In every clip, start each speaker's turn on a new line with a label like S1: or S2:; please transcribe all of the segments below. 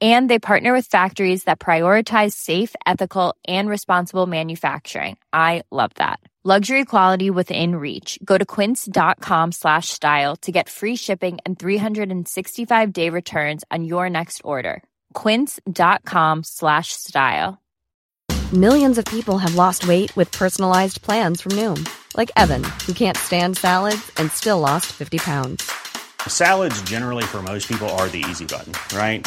S1: And they partner with factories that prioritize safe, ethical, and responsible manufacturing. I love that. Luxury quality within reach. Go to quince.com slash style to get free shipping and 365 day returns on your next order. Quince.com slash style.
S2: Millions of people have lost weight with personalized plans from Noom, like Evan, who can't stand salads and still lost 50 pounds.
S3: Salads, generally, for most people, are the easy button, right?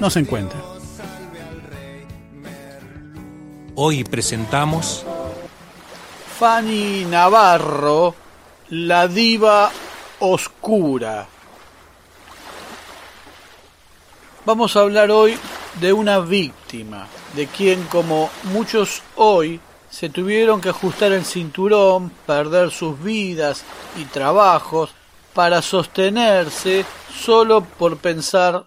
S4: no se encuentra.
S5: Hoy presentamos
S4: Fanny Navarro, la diva oscura. Vamos a hablar hoy de una víctima, de quien como muchos hoy se tuvieron que ajustar el cinturón, perder sus vidas y trabajos para sostenerse solo por pensar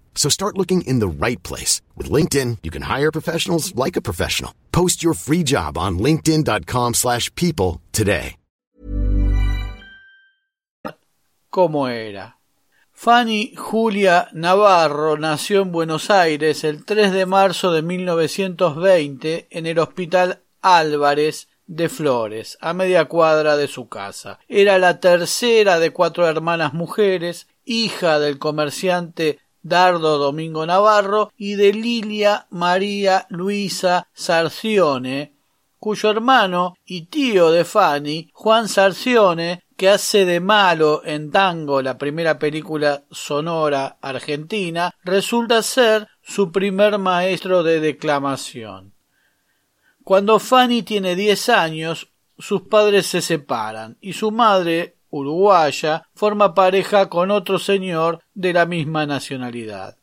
S6: So start looking in the right place. With LinkedIn, you can hire professionals like a professional. Post your free job on linkedin.com slash people today.
S4: ¿Cómo era? Fanny Julia Navarro nació en Buenos Aires el 3 de marzo de 1920 en el Hospital Álvarez de Flores, a media cuadra de su casa. Era la tercera de cuatro hermanas mujeres, hija del comerciante Dardo Domingo Navarro y de Lilia María Luisa Sarcione, cuyo hermano y tío de Fanny, Juan Sarcione, que hace de malo en Tango, la primera película sonora argentina, resulta ser su primer maestro de declamación. Cuando Fanny tiene diez años, sus padres se separan y su madre, uruguaya, forma pareja con otro señor de la misma nacionalidad.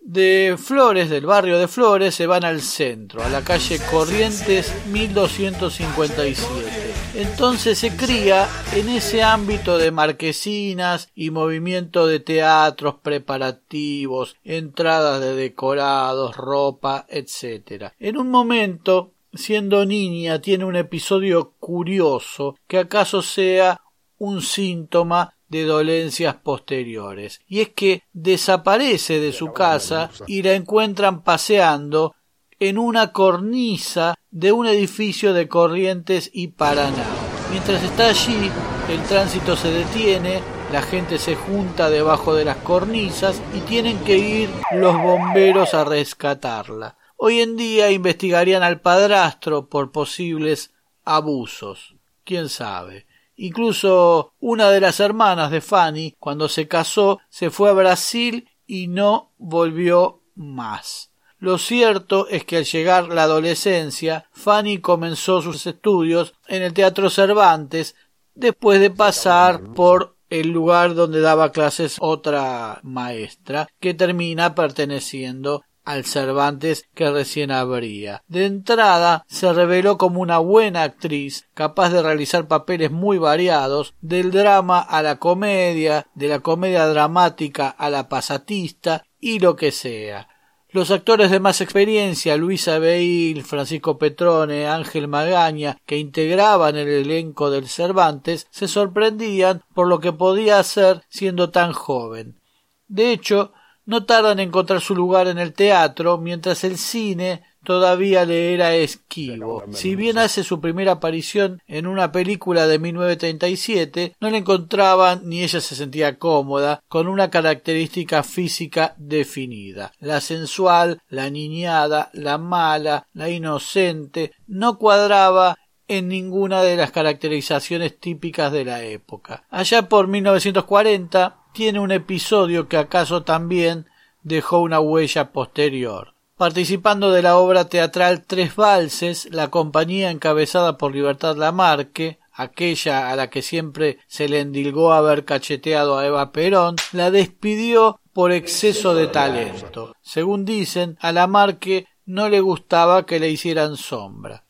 S4: De Flores, del barrio de Flores, se van al centro, a la calle Corrientes 1257. Entonces se cría en ese ámbito de marquesinas y movimiento de teatros preparativos, entradas de decorados, ropa, etc. En un momento siendo niña, tiene un episodio curioso que acaso sea un síntoma de dolencias posteriores. Y es que desaparece de su casa y la encuentran paseando en una cornisa de un edificio de Corrientes y Paraná. Mientras está allí, el tránsito se detiene, la gente se junta debajo de las cornisas y tienen que ir los bomberos a rescatarla. Hoy en día investigarían al padrastro por posibles abusos. ¿Quién sabe? Incluso una de las hermanas de Fanny, cuando se casó, se fue a Brasil y no volvió más. Lo cierto es que al llegar la adolescencia, Fanny comenzó sus estudios en el Teatro Cervantes después de pasar por el lugar donde daba clases otra maestra que termina perteneciendo al Cervantes que recién abría. De entrada se reveló como una buena actriz, capaz de realizar papeles muy variados, del drama a la comedia, de la comedia dramática a la pasatista y lo que sea. Los actores de más experiencia, Luisa Beil, Francisco Petrone, Ángel Magaña, que integraban el elenco del Cervantes, se sorprendían por lo que podía hacer siendo tan joven. De hecho, no tardan en encontrar su lugar en el teatro, mientras el cine todavía le era esquivo. Si bien hace su primera aparición en una película de 1937, no la encontraban ni ella se sentía cómoda con una característica física definida. La sensual, la niñada, la mala, la inocente, no cuadraba en ninguna de las caracterizaciones típicas de la época. Allá por 1940 tiene un episodio que acaso también dejó una huella posterior. Participando de la obra teatral Tres Valses, la compañía encabezada por Libertad Lamarque, aquella a la que siempre se le endilgó haber cacheteado a Eva Perón, la despidió por exceso de talento. Según dicen, a Lamarque no le gustaba que le hicieran sombra.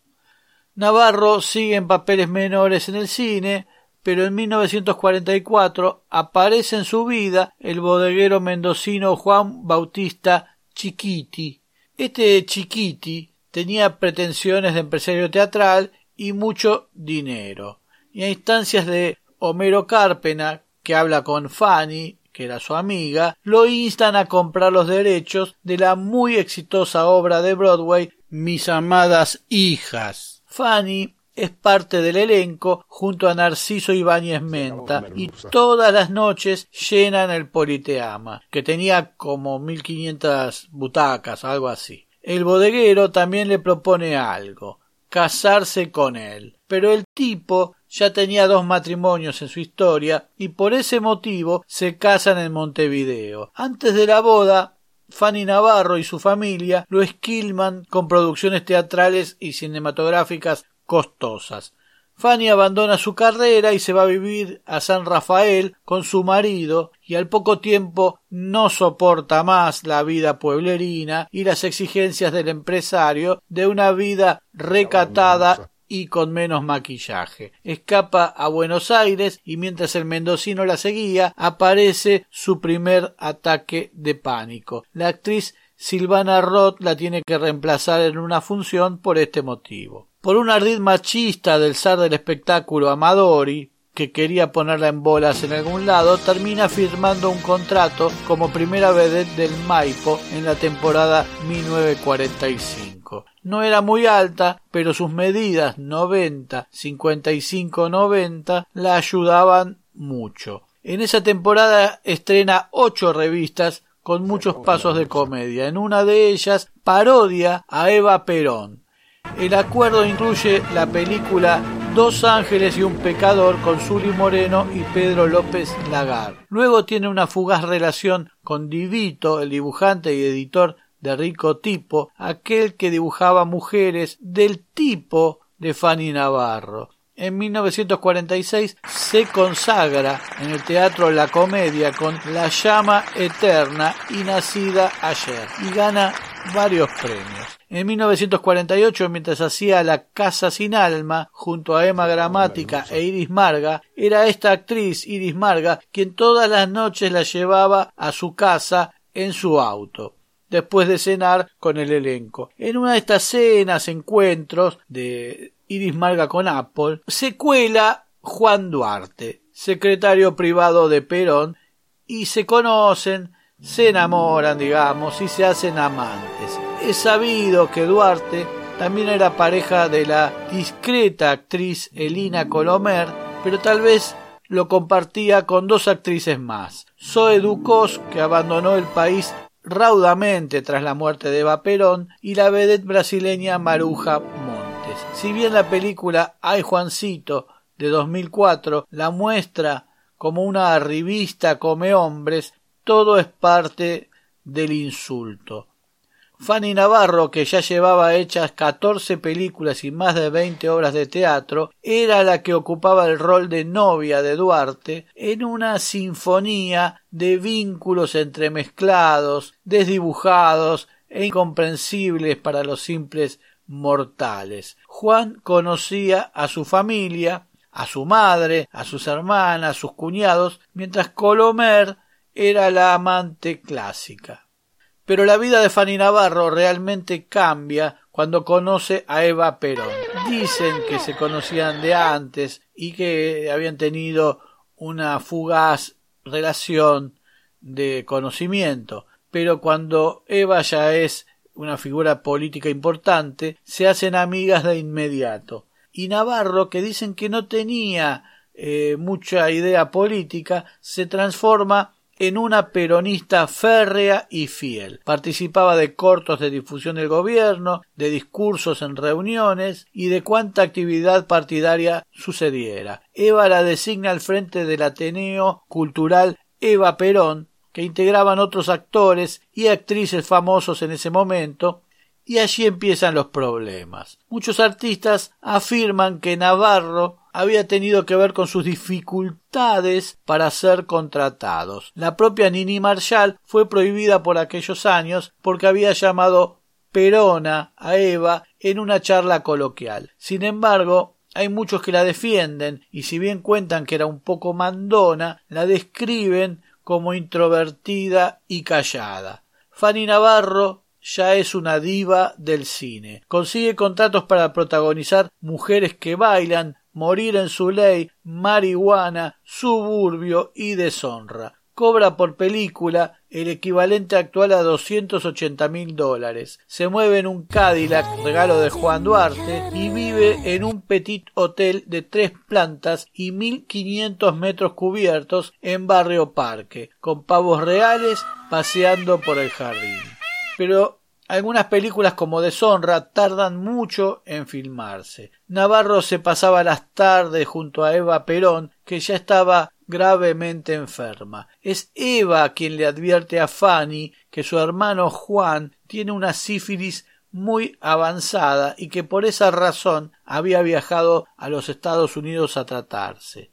S4: Navarro sigue en papeles menores en el cine, pero en 1944 aparece en su vida el bodeguero mendocino Juan Bautista Chiquiti, este Chiquiti tenía pretensiones de empresario teatral y mucho dinero. Y a instancias de Homero Carpena, que habla con Fanny, que era su amiga, lo instan a comprar los derechos de la muy exitosa obra de Broadway Mis amadas hijas. Fanny es parte del elenco junto a Narciso Ibáñez Menta y todas las noches llenan el Politeama, que tenía como 1500 butacas, algo así. El bodeguero también le propone algo, casarse con él, pero el tipo ya tenía dos matrimonios en su historia y por ese motivo se casan en Montevideo. Antes de la boda, Fanny Navarro y su familia lo esquilman con producciones teatrales y cinematográficas costosas. Fanny abandona su carrera y se va a vivir a San Rafael con su marido y al poco tiempo no soporta más la vida pueblerina y las exigencias del empresario de una vida recatada y con menos maquillaje. Escapa a Buenos Aires y mientras el mendocino la seguía aparece su primer ataque de pánico. La actriz Silvana Roth la tiene que reemplazar en una función por este motivo por un ardid machista del zar del espectáculo Amadori, que quería ponerla en bolas en algún lado, termina firmando un contrato como primera vedette del Maipo en la temporada 1945. No era muy alta, pero sus medidas 90, 55, 90 la ayudaban mucho. En esa temporada estrena ocho revistas con muchos pasos de comedia. En una de ellas parodia a Eva Perón. El acuerdo incluye la película Dos ángeles y un pecador con Zuli Moreno y Pedro López Lagar. Luego tiene una fugaz relación con Divito, el dibujante y editor de Rico Tipo, aquel que dibujaba mujeres del tipo de Fanny Navarro. En 1946 se consagra en el teatro La Comedia con La llama eterna y nacida ayer y gana varios premios. En 1948, mientras hacía La Casa sin Alma, junto a Emma Gramática e Iris Marga, era esta actriz, Iris Marga, quien todas las noches la llevaba a su casa en su auto. Después de cenar con el elenco. En una de estas cenas, encuentros de Iris Marga con Apple, se cuela Juan Duarte, secretario privado de Perón, y se conocen, se enamoran, digamos, y se hacen amantes. Es sabido que Duarte también era pareja de la discreta actriz Elina Colomer, pero tal vez lo compartía con dos actrices más. Zoe Ducos, que abandonó el país raudamente tras la muerte de Eva Perón, y la vedette brasileña Maruja Montes. Si bien la película Ay Juancito de 2004 la muestra como una revista come hombres, todo es parte del insulto. Fanny Navarro, que ya llevaba hechas catorce películas y más de veinte obras de teatro, era la que ocupaba el rol de novia de Duarte en una sinfonía de vínculos entremezclados, desdibujados e incomprensibles para los simples mortales. Juan conocía a su familia, a su madre, a sus hermanas, a sus cuñados, mientras Colomer era la amante clásica. Pero la vida de Fanny Navarro realmente cambia cuando conoce a Eva Perón. Dicen que se conocían de antes y que habían tenido una fugaz relación de conocimiento, pero cuando Eva ya es una figura política importante, se hacen amigas de inmediato. Y Navarro, que dicen que no tenía eh, mucha idea política, se transforma en una peronista férrea y fiel. Participaba de cortos de difusión del gobierno, de discursos en reuniones y de cuánta actividad partidaria sucediera. Eva la designa al frente del Ateneo Cultural Eva Perón, que integraban otros actores y actrices famosos en ese momento, y allí empiezan los problemas. Muchos artistas afirman que Navarro había tenido que ver con sus dificultades para ser contratados. La propia Nini Marshall fue prohibida por aquellos años porque había llamado Perona a Eva en una charla coloquial. Sin embargo, hay muchos que la defienden y si bien cuentan que era un poco mandona, la describen como introvertida y callada. Fanny Navarro ya es una diva del cine. Consigue contratos para protagonizar Mujeres que bailan, morir en su ley, marihuana, suburbio y deshonra. Cobra por película el equivalente actual a doscientos ochenta mil dólares. Se mueve en un Cadillac, regalo de Juan Duarte, y vive en un petit hotel de tres plantas y mil quinientos metros cubiertos en Barrio Parque, con pavos reales paseando por el jardín. Pero algunas películas como Deshonra tardan mucho en filmarse. Navarro se pasaba las tardes junto a Eva Perón, que ya estaba gravemente enferma. Es Eva quien le advierte a Fanny que su hermano Juan tiene una sífilis muy avanzada y que por esa razón había viajado a los Estados Unidos a tratarse.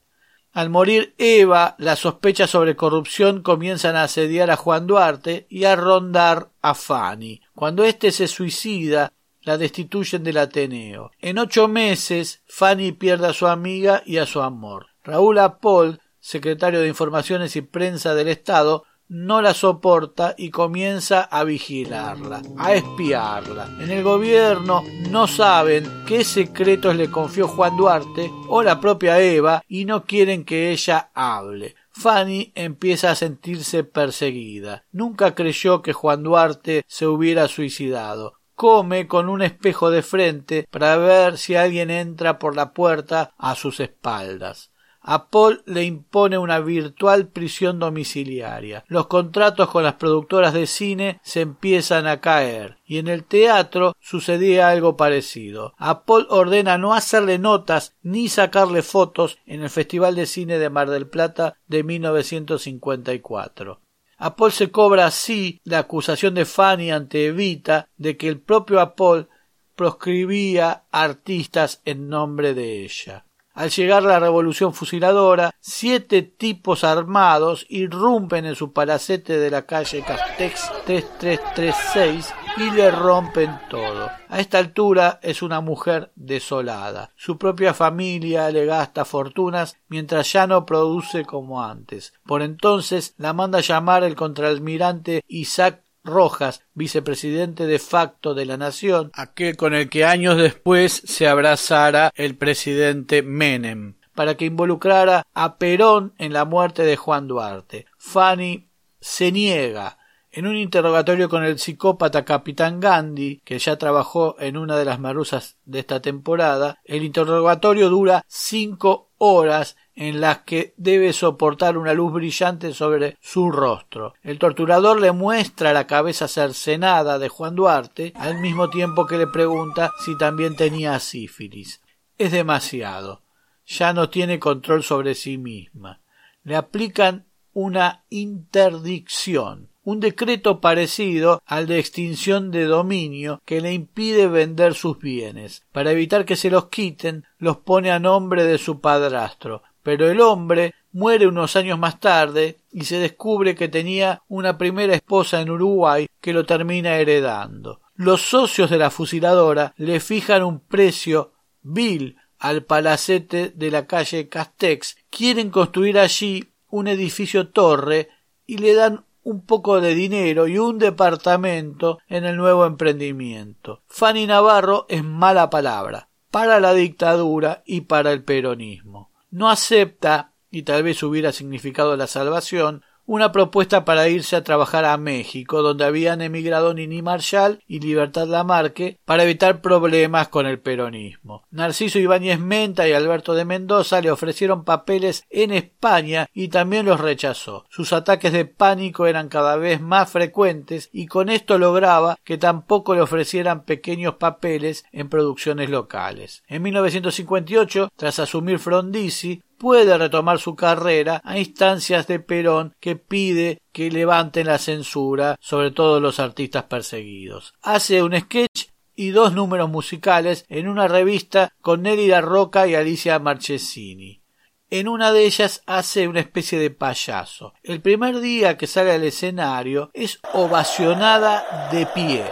S4: Al morir Eva, las sospechas sobre corrupción comienzan a asediar a Juan Duarte y a rondar a Fanny. Cuando éste se suicida, la destituyen del Ateneo. En ocho meses, Fanny pierde a su amiga y a su amor. Raúl Apold, secretario de Informaciones y Prensa del Estado, no la soporta y comienza a vigilarla, a espiarla. En el gobierno no saben qué secretos le confió Juan Duarte o la propia Eva y no quieren que ella hable. Fanny empieza a sentirse perseguida. Nunca creyó que Juan Duarte se hubiera suicidado. Come con un espejo de frente para ver si alguien entra por la puerta a sus espaldas a Paul le impone una virtual prisión domiciliaria. Los contratos con las productoras de cine se empiezan a caer y en el teatro sucedía algo parecido. A Paul ordena no hacerle notas ni sacarle fotos en el Festival de Cine de Mar del Plata de 1954. A Paul se cobra así la acusación de Fanny ante Evita de que el propio Apol proscribía artistas en nombre de ella. Al llegar la revolución fusiladora, siete tipos armados irrumpen en su palacete de la calle Castex 3336 y le rompen todo. A esta altura es una mujer desolada. Su propia familia le gasta fortunas mientras ya no produce como antes. Por entonces la manda llamar el contraalmirante Isaac Rojas, vicepresidente de facto de la nación, aquel con el que años después se abrazara el presidente Menem, para que involucrara a Perón en la muerte de Juan Duarte. Fanny se niega, en un interrogatorio con el psicópata Capitán Gandhi, que ya trabajó en una de las marusas de esta temporada, el interrogatorio dura cinco horas en las que debe soportar una luz brillante sobre su rostro. El torturador le muestra la cabeza cercenada de Juan Duarte, al mismo tiempo que le pregunta si también tenía sífilis. Es demasiado. Ya no tiene control sobre sí misma. Le aplican una interdicción un decreto parecido al de extinción de dominio que le impide vender sus bienes. Para evitar que se los quiten, los pone a nombre de su padrastro. Pero el hombre muere unos años más tarde y se descubre que tenía una primera esposa en Uruguay que lo termina heredando. Los socios de la fusiladora le fijan un precio vil al palacete de la calle Castex, quieren construir allí un edificio torre y le dan un poco de dinero y un departamento en el nuevo emprendimiento. Fanny Navarro es mala palabra para la dictadura y para el peronismo. No acepta, y tal vez hubiera significado la salvación, una propuesta para irse a trabajar a México, donde habían emigrado Nini Marshall y Libertad Lamarque para evitar problemas con el peronismo. Narciso Ibáñez Menta y Alberto de Mendoza le ofrecieron papeles en España y también los rechazó. Sus ataques de pánico eran cada vez más frecuentes y con esto lograba que tampoco le ofrecieran pequeños papeles en producciones locales. En 1958, tras asumir Frondizi, puede retomar su carrera a instancias de Perón que pide que levanten la censura sobre todos los artistas perseguidos. Hace un sketch y dos números musicales en una revista con La Roca y Alicia Marchesini. En una de ellas hace una especie de payaso. El primer día que sale al escenario es ovacionada de pie.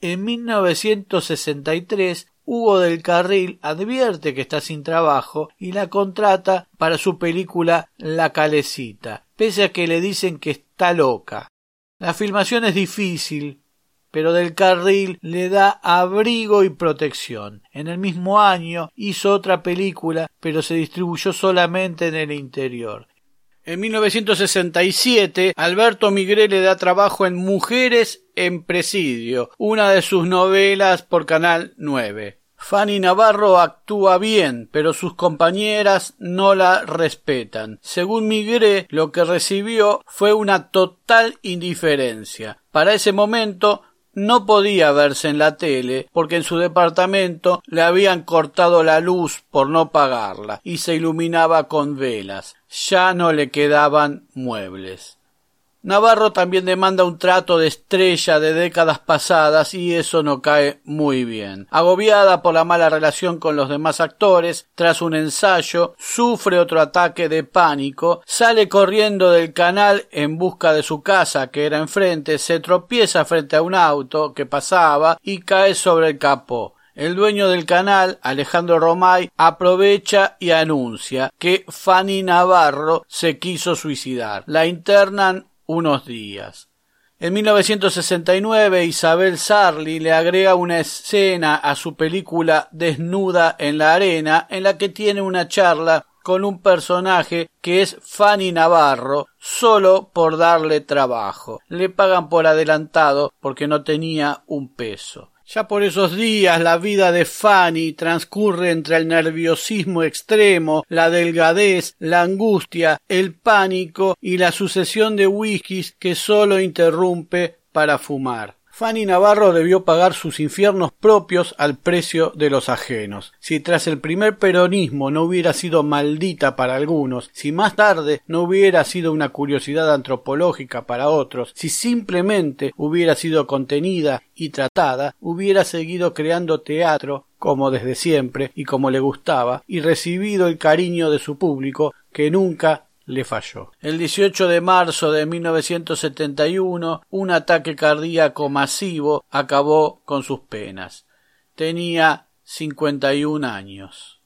S4: En 1963 Hugo del Carril advierte que está sin trabajo y la contrata para su película La Calecita, pese a que le dicen que está loca. La filmación es difícil, pero del Carril le da abrigo y protección. En el mismo año hizo otra película, pero se distribuyó solamente en el interior. En 1967, Alberto Migré le da trabajo en Mujeres en Presidio, una de sus novelas por Canal 9. Fanny Navarro actúa bien, pero sus compañeras no la respetan. Según Migré, lo que recibió fue una total indiferencia. Para ese momento no podía verse en la tele porque en su departamento le habían cortado la luz por no pagarla y se iluminaba con velas. Ya no le quedaban muebles. Navarro también demanda un trato de estrella de décadas pasadas y eso no cae muy bien. Agobiada por la mala relación con los demás actores, tras un ensayo, sufre otro ataque de pánico, sale corriendo del canal en busca de su casa que era enfrente, se tropieza frente a un auto que pasaba y cae sobre el capó. El dueño del canal, Alejandro Romay, aprovecha y anuncia que Fanny Navarro se quiso suicidar. La internan unos días. En 1969 Isabel Sarli le agrega una escena a su película Desnuda en la arena en la que tiene una charla con un personaje que es Fanny Navarro solo por darle trabajo. Le pagan por adelantado porque no tenía un peso. Ya por esos días la vida de Fanny transcurre entre el nerviosismo extremo, la delgadez, la angustia, el pánico y la sucesión de whiskies que solo interrumpe para fumar. Fanny Navarro debió pagar sus infiernos propios al precio de los ajenos. Si tras el primer peronismo no hubiera sido maldita para algunos, si más tarde no hubiera sido una curiosidad antropológica para otros, si simplemente hubiera sido contenida y tratada, hubiera seguido creando teatro como desde siempre y como le gustaba, y recibido el cariño de su público que nunca le falló. El 18 de marzo de 1971, un ataque cardíaco masivo acabó con sus penas. Tenía 51 años.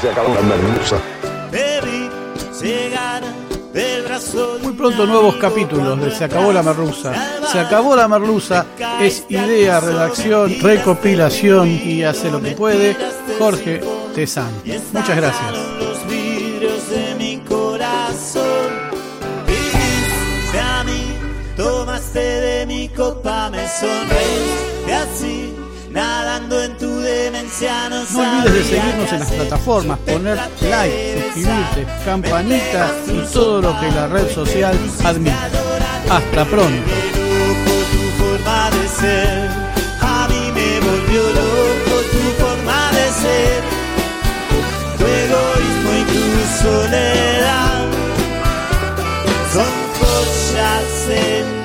S6: Se acabó la merluza.
S4: Muy pronto nuevos capítulos de Se acabó la merluza. Se acabó la merluza es idea, redacción, recopilación y hace lo que puede Jorge Tezán. Muchas gracias.
S7: sonreír y así nadando en tu demencia no,
S4: no olvides de seguirnos en las plataformas, poner like, suscribirte, campanita y todo lo que la red social admite. Hasta pronto.
S7: A mí me volvió loco tu forma de ser, tu egoísmo y tu soledad son cosas en